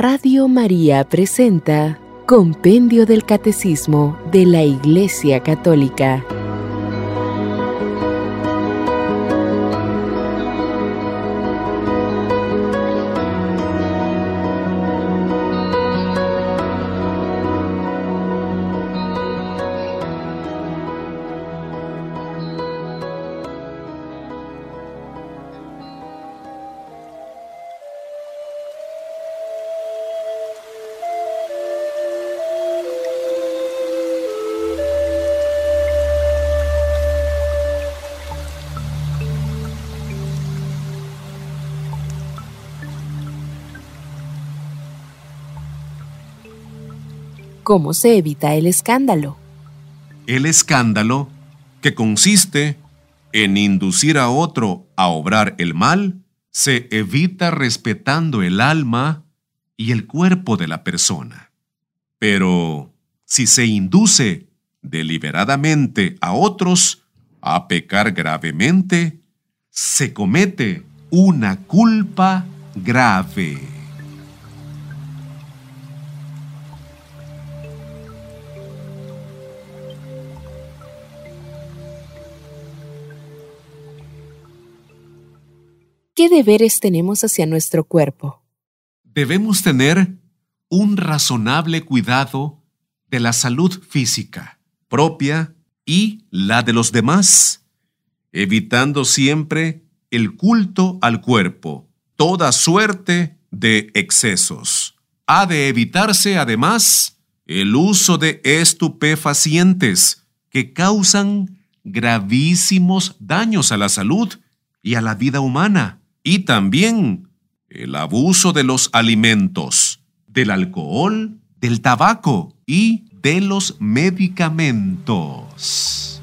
Radio María presenta Compendio del Catecismo de la Iglesia Católica. ¿Cómo se evita el escándalo? El escándalo, que consiste en inducir a otro a obrar el mal, se evita respetando el alma y el cuerpo de la persona. Pero si se induce deliberadamente a otros a pecar gravemente, se comete una culpa grave. ¿Qué deberes tenemos hacia nuestro cuerpo? Debemos tener un razonable cuidado de la salud física propia y la de los demás, evitando siempre el culto al cuerpo, toda suerte de excesos. Ha de evitarse además el uso de estupefacientes que causan gravísimos daños a la salud y a la vida humana y también el abuso de los alimentos, del alcohol, del tabaco y de los medicamentos.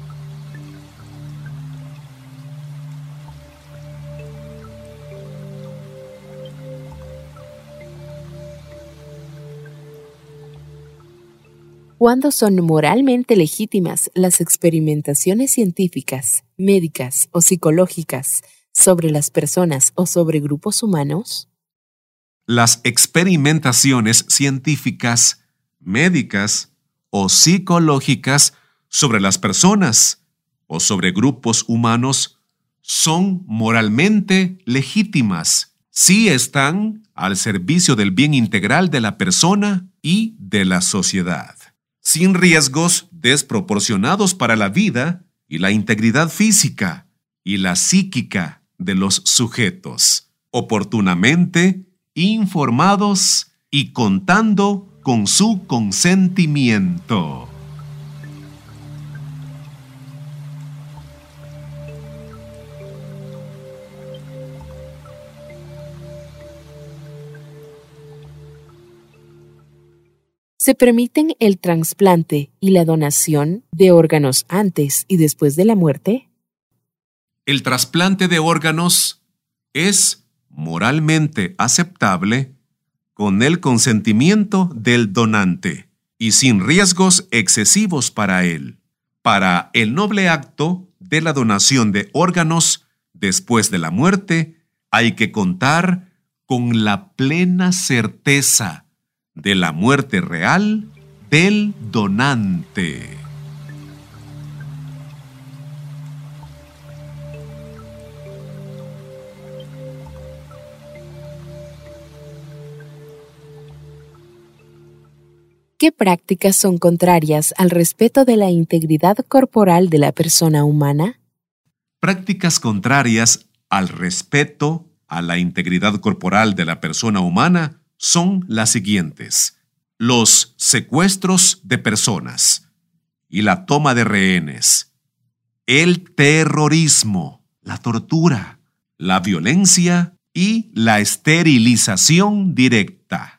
¿Cuándo son moralmente legítimas las experimentaciones científicas, médicas o psicológicas sobre las personas o sobre grupos humanos? Las experimentaciones científicas, médicas o psicológicas sobre las personas o sobre grupos humanos son moralmente legítimas si están al servicio del bien integral de la persona y de la sociedad, sin riesgos desproporcionados para la vida y la integridad física y la psíquica de los sujetos, oportunamente informados y contando con su consentimiento. ¿Se permiten el trasplante y la donación de órganos antes y después de la muerte? El trasplante de órganos es moralmente aceptable con el consentimiento del donante y sin riesgos excesivos para él. Para el noble acto de la donación de órganos después de la muerte, hay que contar con la plena certeza de la muerte real del donante. ¿Qué prácticas son contrarias al respeto de la integridad corporal de la persona humana? Prácticas contrarias al respeto a la integridad corporal de la persona humana son las siguientes. Los secuestros de personas y la toma de rehenes, el terrorismo, la tortura, la violencia y la esterilización directa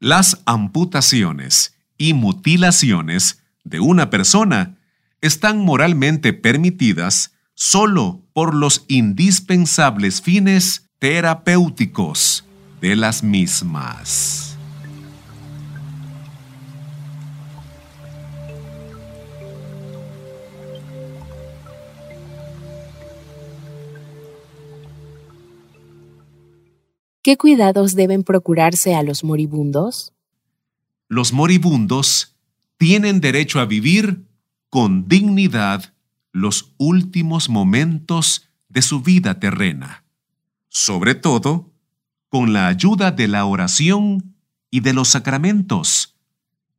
las amputaciones y mutilaciones de una persona están moralmente permitidas solo por los indispensables fines terapéuticos de las mismas. ¿Qué ¿Qué cuidados deben procurarse a los moribundos? Los moribundos tienen derecho a vivir con dignidad los últimos momentos de su vida terrena, sobre todo con la ayuda de la oración y de los sacramentos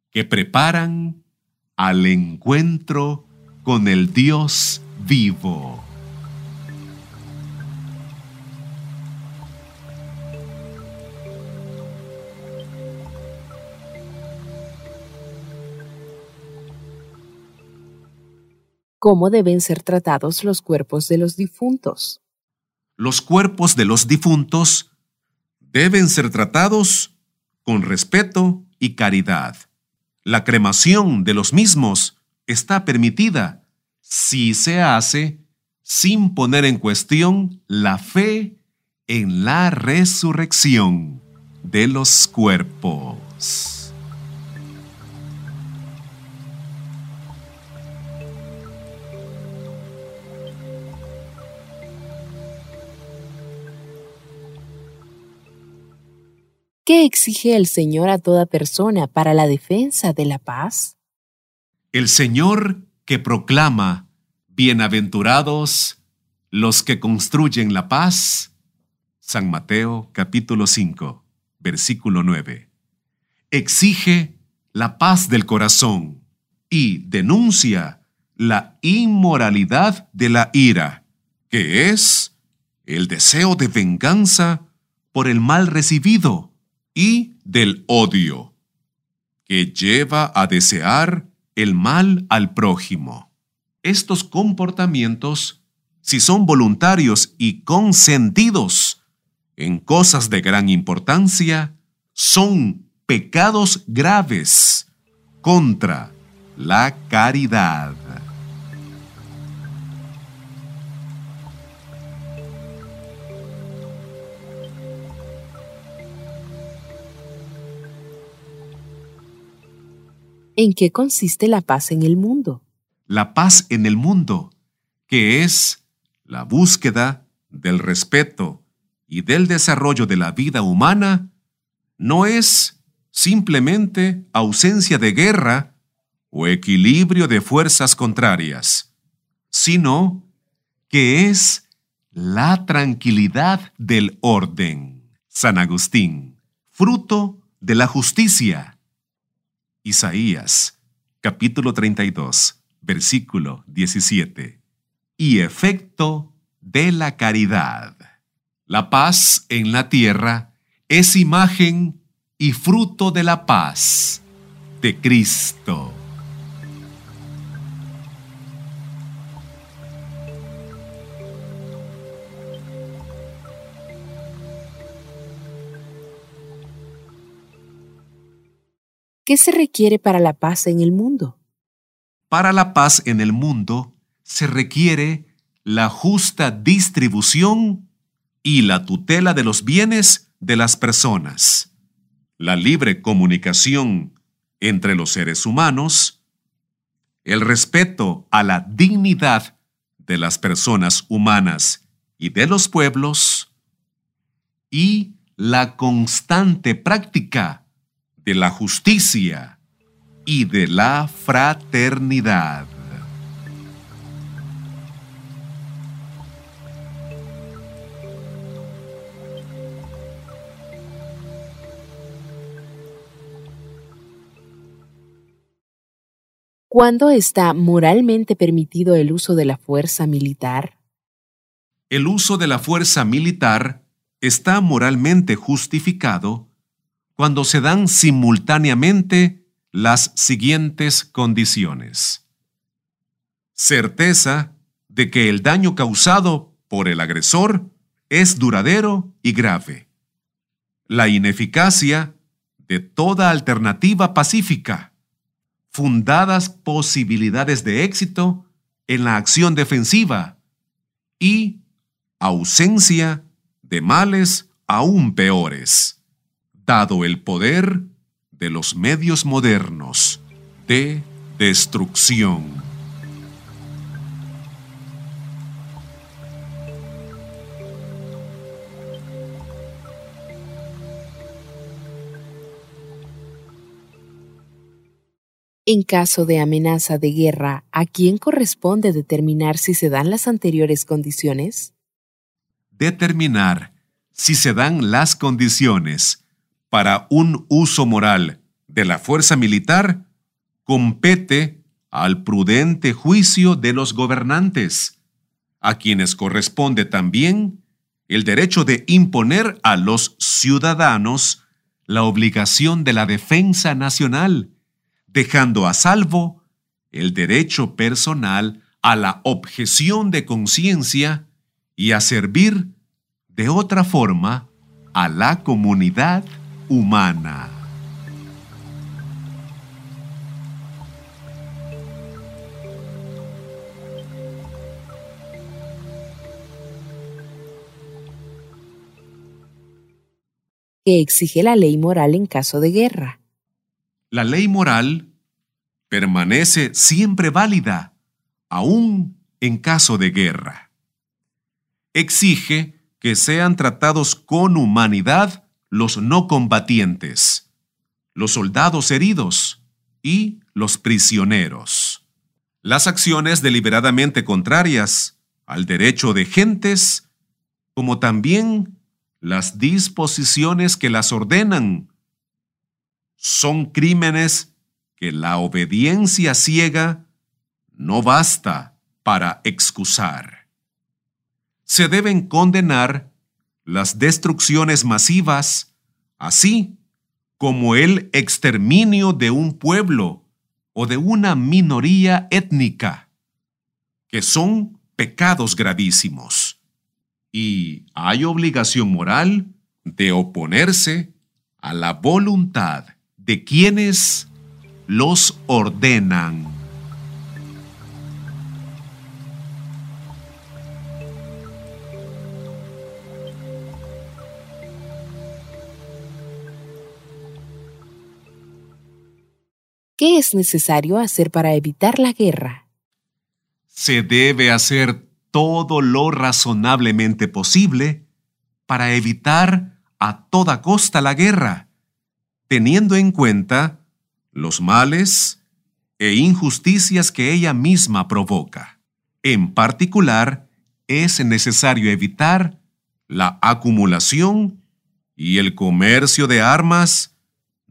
que preparan al encuentro con el Dios vivo. ¿Cómo deben ser tratados los cuerpos de los difuntos? Los cuerpos de los difuntos deben ser tratados con respeto y caridad. La cremación de los mismos está permitida si se hace sin poner en cuestión la fe en la resurrección de los cuerpos. ¿Qué exige el Señor a toda persona para la defensa de la paz? El Señor que proclama, bienaventurados los que construyen la paz. San Mateo capítulo 5, versículo 9. Exige la paz del corazón y denuncia la inmoralidad de la ira, que es el deseo de venganza por el mal recibido y del odio, que lleva a desear el mal al prójimo. Estos comportamientos, si son voluntarios y consentidos en cosas de gran importancia, son pecados graves contra la caridad. ¿En qué consiste la paz en el mundo? La paz en el mundo, que es la búsqueda del respeto y del desarrollo de la vida humana, no es simplemente ausencia de guerra o equilibrio de fuerzas contrarias, sino que es la tranquilidad del orden. San Agustín, fruto de la justicia Isaías, capítulo 32, versículo 17. Y efecto de la caridad. La paz en la tierra es imagen y fruto de la paz de Cristo. ¿Qué se requiere para la paz en el mundo? Para la paz en el mundo se requiere la justa distribución y la tutela de los bienes de las personas, la libre comunicación entre los seres humanos, el respeto a la dignidad de las personas humanas y de los pueblos, y la constante práctica de la justicia y de la fraternidad. ¿Cuándo está moralmente permitido el uso de la fuerza militar? El uso de la fuerza militar está moralmente justificado cuando se dan simultáneamente las siguientes condiciones. Certeza de que el daño causado por el agresor es duradero y grave. La ineficacia de toda alternativa pacífica. Fundadas posibilidades de éxito en la acción defensiva y ausencia de males aún peores el poder de los medios modernos de destrucción. En caso de amenaza de guerra, ¿a quién corresponde determinar si se dan las anteriores condiciones? Determinar si se dan las condiciones para un uso moral de la fuerza militar compete al prudente juicio de los gobernantes, a quienes corresponde también el derecho de imponer a los ciudadanos la obligación de la defensa nacional dejando a salvo el derecho personal a la objeción de conciencia y a servir de otra forma a la comunidad humana. ¿Qué exige la ley moral en caso de guerra? la ley moral permanece siempre válida, aún en caso de guerra. Exige que sean tratados con humanidad los no combatientes, los soldados heridos y los prisioneros. Las acciones deliberadamente contrarias al derecho de gentes, como también las disposiciones que las ordenan son crímenes que la obediencia ciega no basta para excusar. Se deben condenar las destrucciones masivas, así como el exterminio de un pueblo o de una minoría étnica, que son pecados gravísimos. Y hay obligación moral de oponerse a la voluntad de quienes los ordenan. ¿Qué es necesario hacer para evitar la guerra? Se debe hacer todo lo razonablemente posible para evitar a toda costa la guerra teniendo en cuenta los males e injusticias que ella misma provoca. En particular, es necesario evitar la acumulación y el comercio de armas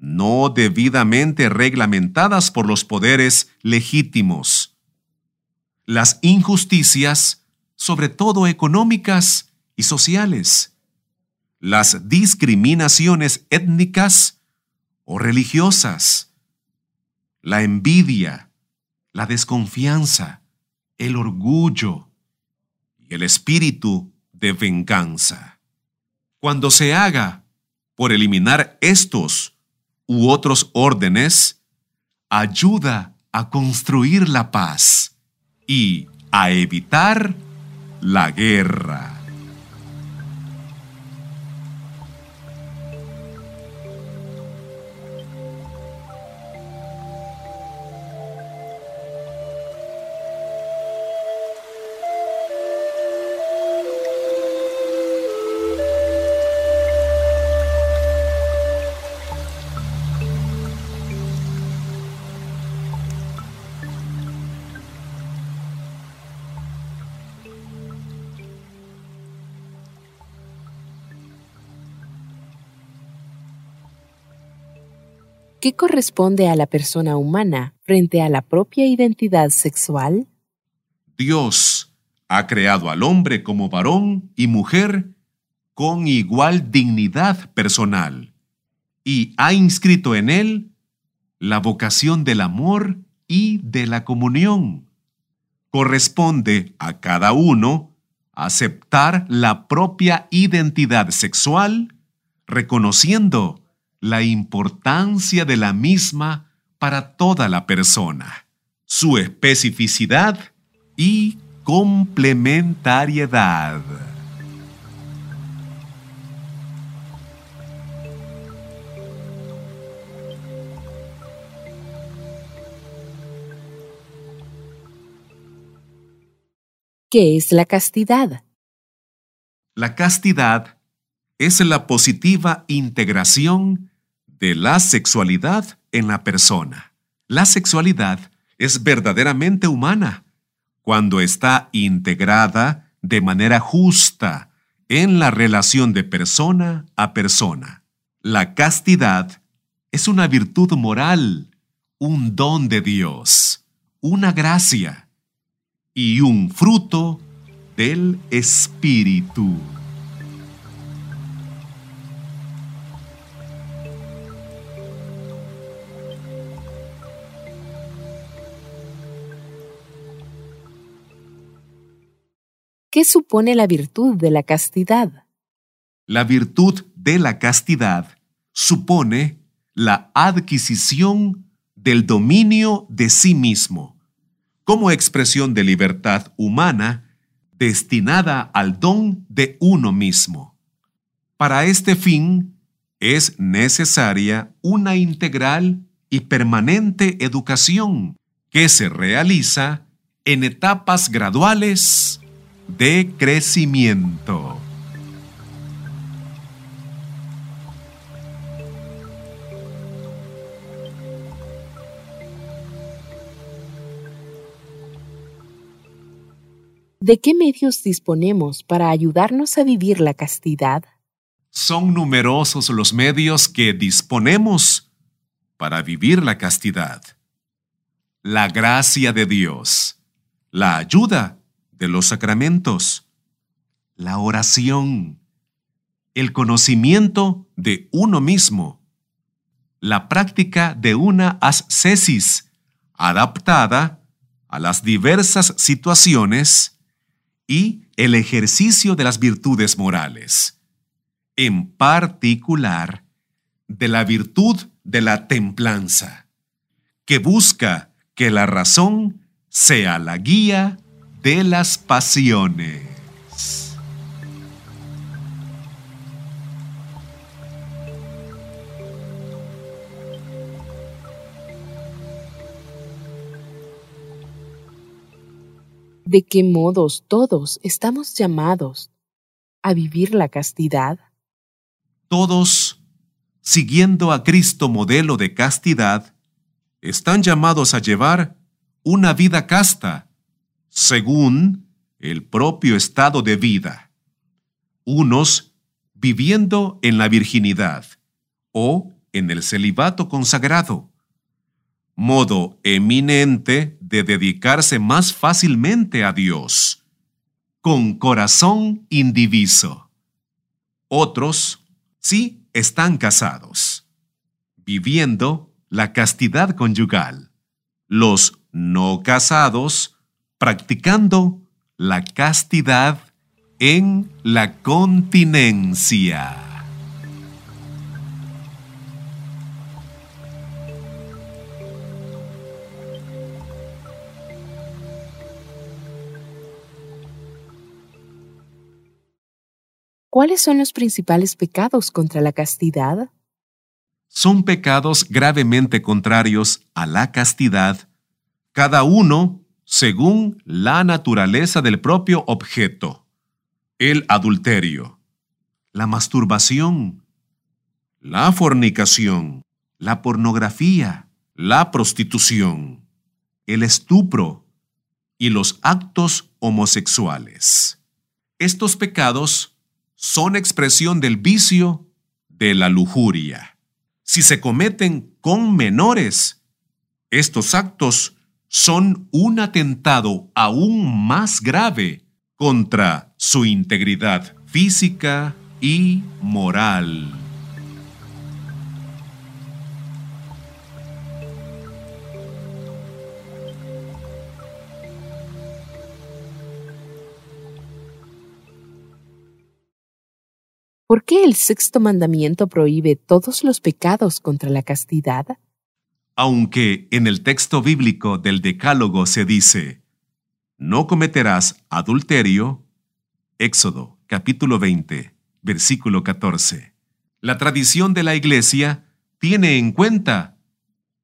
no debidamente reglamentadas por los poderes legítimos. Las injusticias, sobre todo económicas y sociales. Las discriminaciones étnicas o religiosas, la envidia, la desconfianza, el orgullo y el espíritu de venganza. Cuando se haga por eliminar estos u otros órdenes, ayuda a construir la paz y a evitar la guerra. ¿Qué corresponde a la persona humana frente a la propia identidad sexual? Dios ha creado al hombre como varón y mujer con igual dignidad personal y ha inscrito en él la vocación del amor y de la comunión. Corresponde a cada uno aceptar la propia identidad sexual, reconociendo la importancia de la misma para toda la persona, su especificidad y complementariedad. ¿Qué es la castidad? La castidad es la positiva integración de la sexualidad en la persona, La sexualidad es verdaderamente humana cuando está integrada de manera justa en la relación de persona a persona. La castidad es una virtud moral, un don de Dios, una gracia y un fruto del Espíritu. ¿Qué supone la virtud de la castidad? La virtud de la castidad supone la adquisición del dominio de sí mismo, como expresión de libertad humana destinada al don de uno mismo. Para este fin es necesaria una integral y permanente educación que se realiza en etapas graduales de crecimiento. ¿De qué medios disponemos para ayudarnos a vivir la castidad? Son numerosos los medios que disponemos para vivir la castidad. La gracia de Dios, la ayuda de los sacramentos, la oración, el conocimiento de uno mismo, la práctica de una ascesis adaptada a las diversas situaciones y el ejercicio de las virtudes morales, en particular de la virtud de la templanza, que busca que la razón sea la guía de las pasiones. ¿De qué modos todos estamos llamados a vivir la castidad? Todos, siguiendo a Cristo modelo de castidad, están llamados a llevar una vida casta según el propio estado de vida. Unos viviendo en la virginidad o en el celibato consagrado, modo eminente de dedicarse más fácilmente a Dios, con corazón indiviso. Otros sí están casados, viviendo la castidad conyugal. Los no casados practicando la castidad en la continencia. ¿Cuáles son los principales pecados contra la castidad? Son pecados gravemente contrarios a la castidad, cada uno según la naturaleza del propio objeto. El adulterio, la masturbación, la fornicación, la pornografía, la prostitución, el estupro y los actos homosexuales. Estos pecados son expresión del vicio de la lujuria. Si se cometen con menores, estos actos son un atentado aún más grave contra su integridad física y moral. ¿Por qué el sexto mandamiento prohíbe todos los pecados contra la castidad? Aunque en el texto bíblico del Decálogo se dice, no cometerás adulterio, Éxodo capítulo 20, versículo 14. La tradición de la Iglesia tiene en cuenta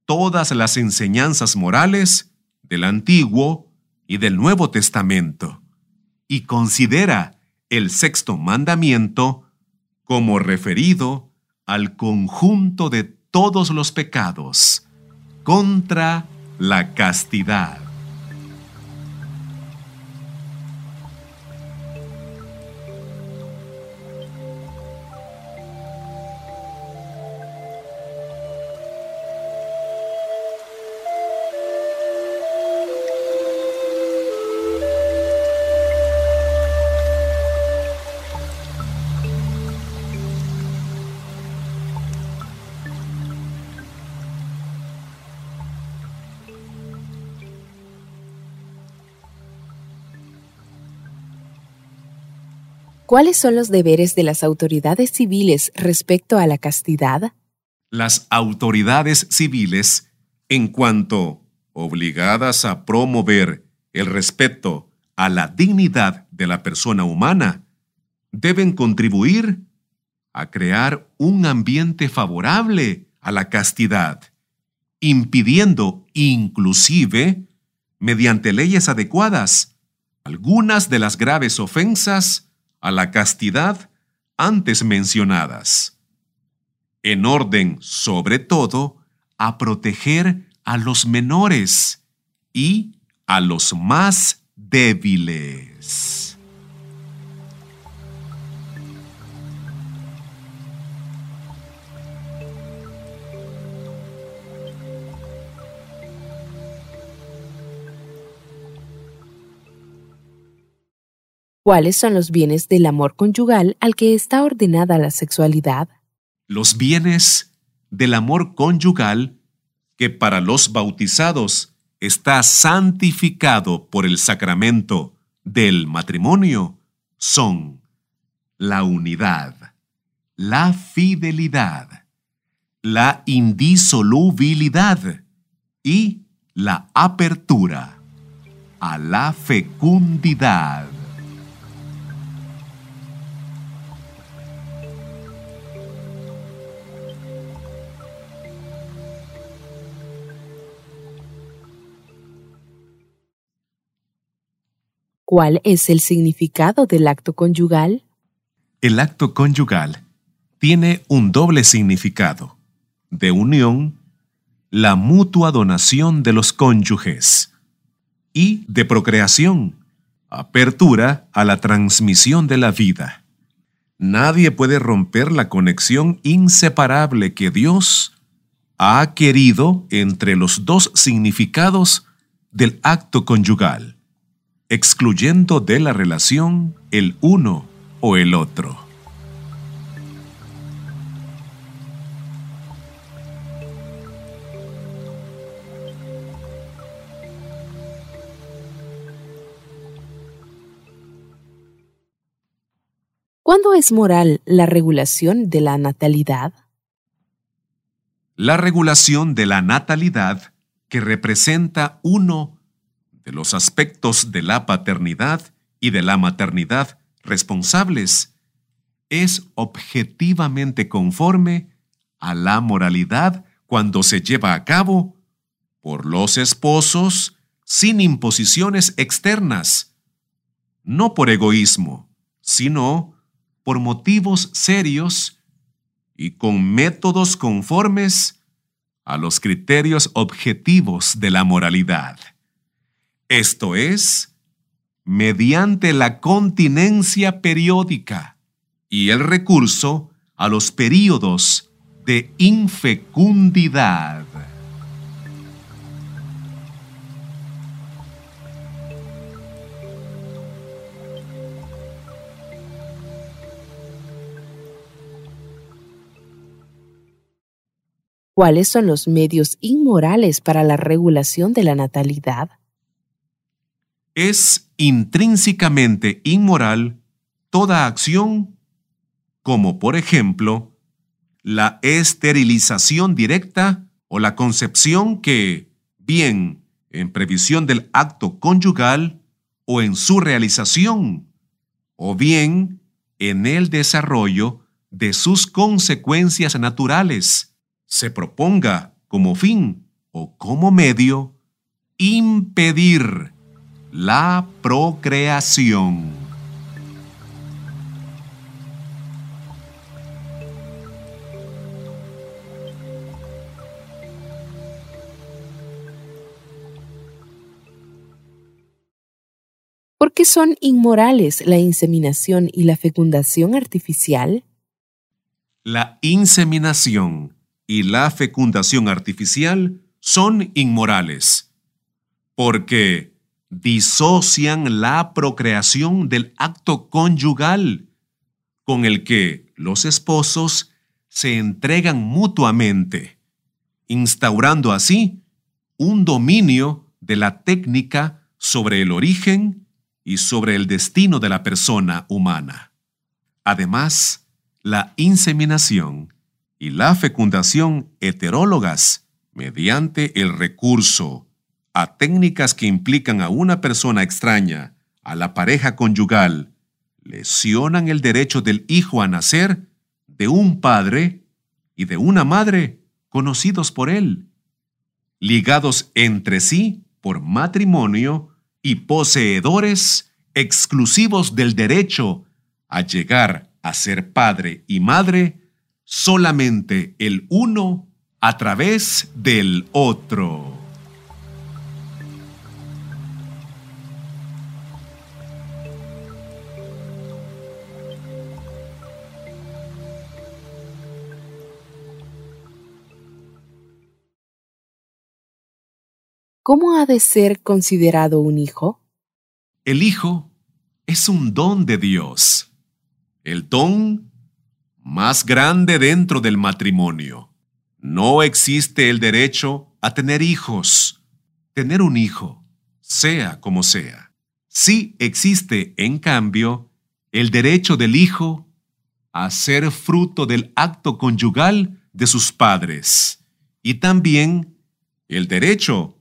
todas las enseñanzas morales del Antiguo y del Nuevo Testamento y considera el sexto mandamiento como referido al conjunto de todos los pecados contra la castidad. ¿Cuáles son los deberes de las autoridades civiles respecto a la castidad? Las autoridades civiles, en cuanto obligadas a promover el respeto a la dignidad de la persona humana, deben contribuir a crear un ambiente favorable a la castidad, impidiendo inclusive, mediante leyes adecuadas, algunas de las graves ofensas a la castidad antes mencionadas, en orden, sobre todo, a proteger a los menores y a los más débiles. ¿Cuáles son los bienes del amor conyugal al que está ordenada la sexualidad? Los bienes del amor conyugal que para los bautizados está santificado por el sacramento del matrimonio son la unidad, la fidelidad, la indisolubilidad y la apertura a la fecundidad. ¿Cuál es el significado del acto conyugal? El acto conyugal tiene un doble significado. De unión, la mutua donación de los cónyuges. Y de procreación, apertura a la transmisión de la vida. Nadie puede romper la conexión inseparable que Dios ha querido entre los dos significados del acto conyugal excluyendo de la relación el uno o el otro. ¿Cuándo es moral la regulación de la natalidad? La regulación de la natalidad, que representa uno de los aspectos de la paternidad y de la maternidad responsables es objetivamente conforme a la moralidad cuando se lleva a cabo por los esposos sin imposiciones externas, no por egoísmo, sino por motivos serios y con métodos conformes a los criterios objetivos de la moralidad esto es, mediante la continencia periódica y el recurso a los períodos de infecundidad. ¿Cuáles son los medios inmorales para la regulación de la natalidad? Es intrínsecamente inmoral toda acción como por ejemplo la esterilización directa o la concepción que, bien en previsión del acto conyugal o en su realización, o bien en el desarrollo de sus consecuencias naturales, se proponga como fin o como medio impedir la procreación. ¿Por qué son inmorales la inseminación y la fecundación artificial? La inseminación y la fecundación artificial son inmorales porque disocian la procreación del acto conyugal, con el que los esposos se entregan mutuamente, instaurando así un dominio de la técnica sobre el origen y sobre el destino de la persona humana. Además, la inseminación y la fecundación heterólogas mediante el recurso a técnicas que implican a una persona extraña a la pareja conyugal lesionan el derecho del hijo a nacer de un padre y de una madre conocidos por él, ligados entre sí por matrimonio y poseedores exclusivos del derecho a llegar a ser padre y madre solamente el uno a través del otro. ¿Cómo ha de ser considerado un hijo? El hijo es un don de Dios, el don más grande dentro del matrimonio. No existe el derecho a tener hijos, tener un hijo, sea como sea. Sí existe, en cambio, el derecho del hijo a ser fruto del acto conyugal de sus padres y también el derecho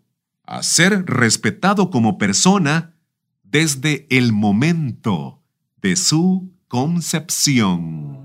a ser respetado como persona desde el momento de su concepción.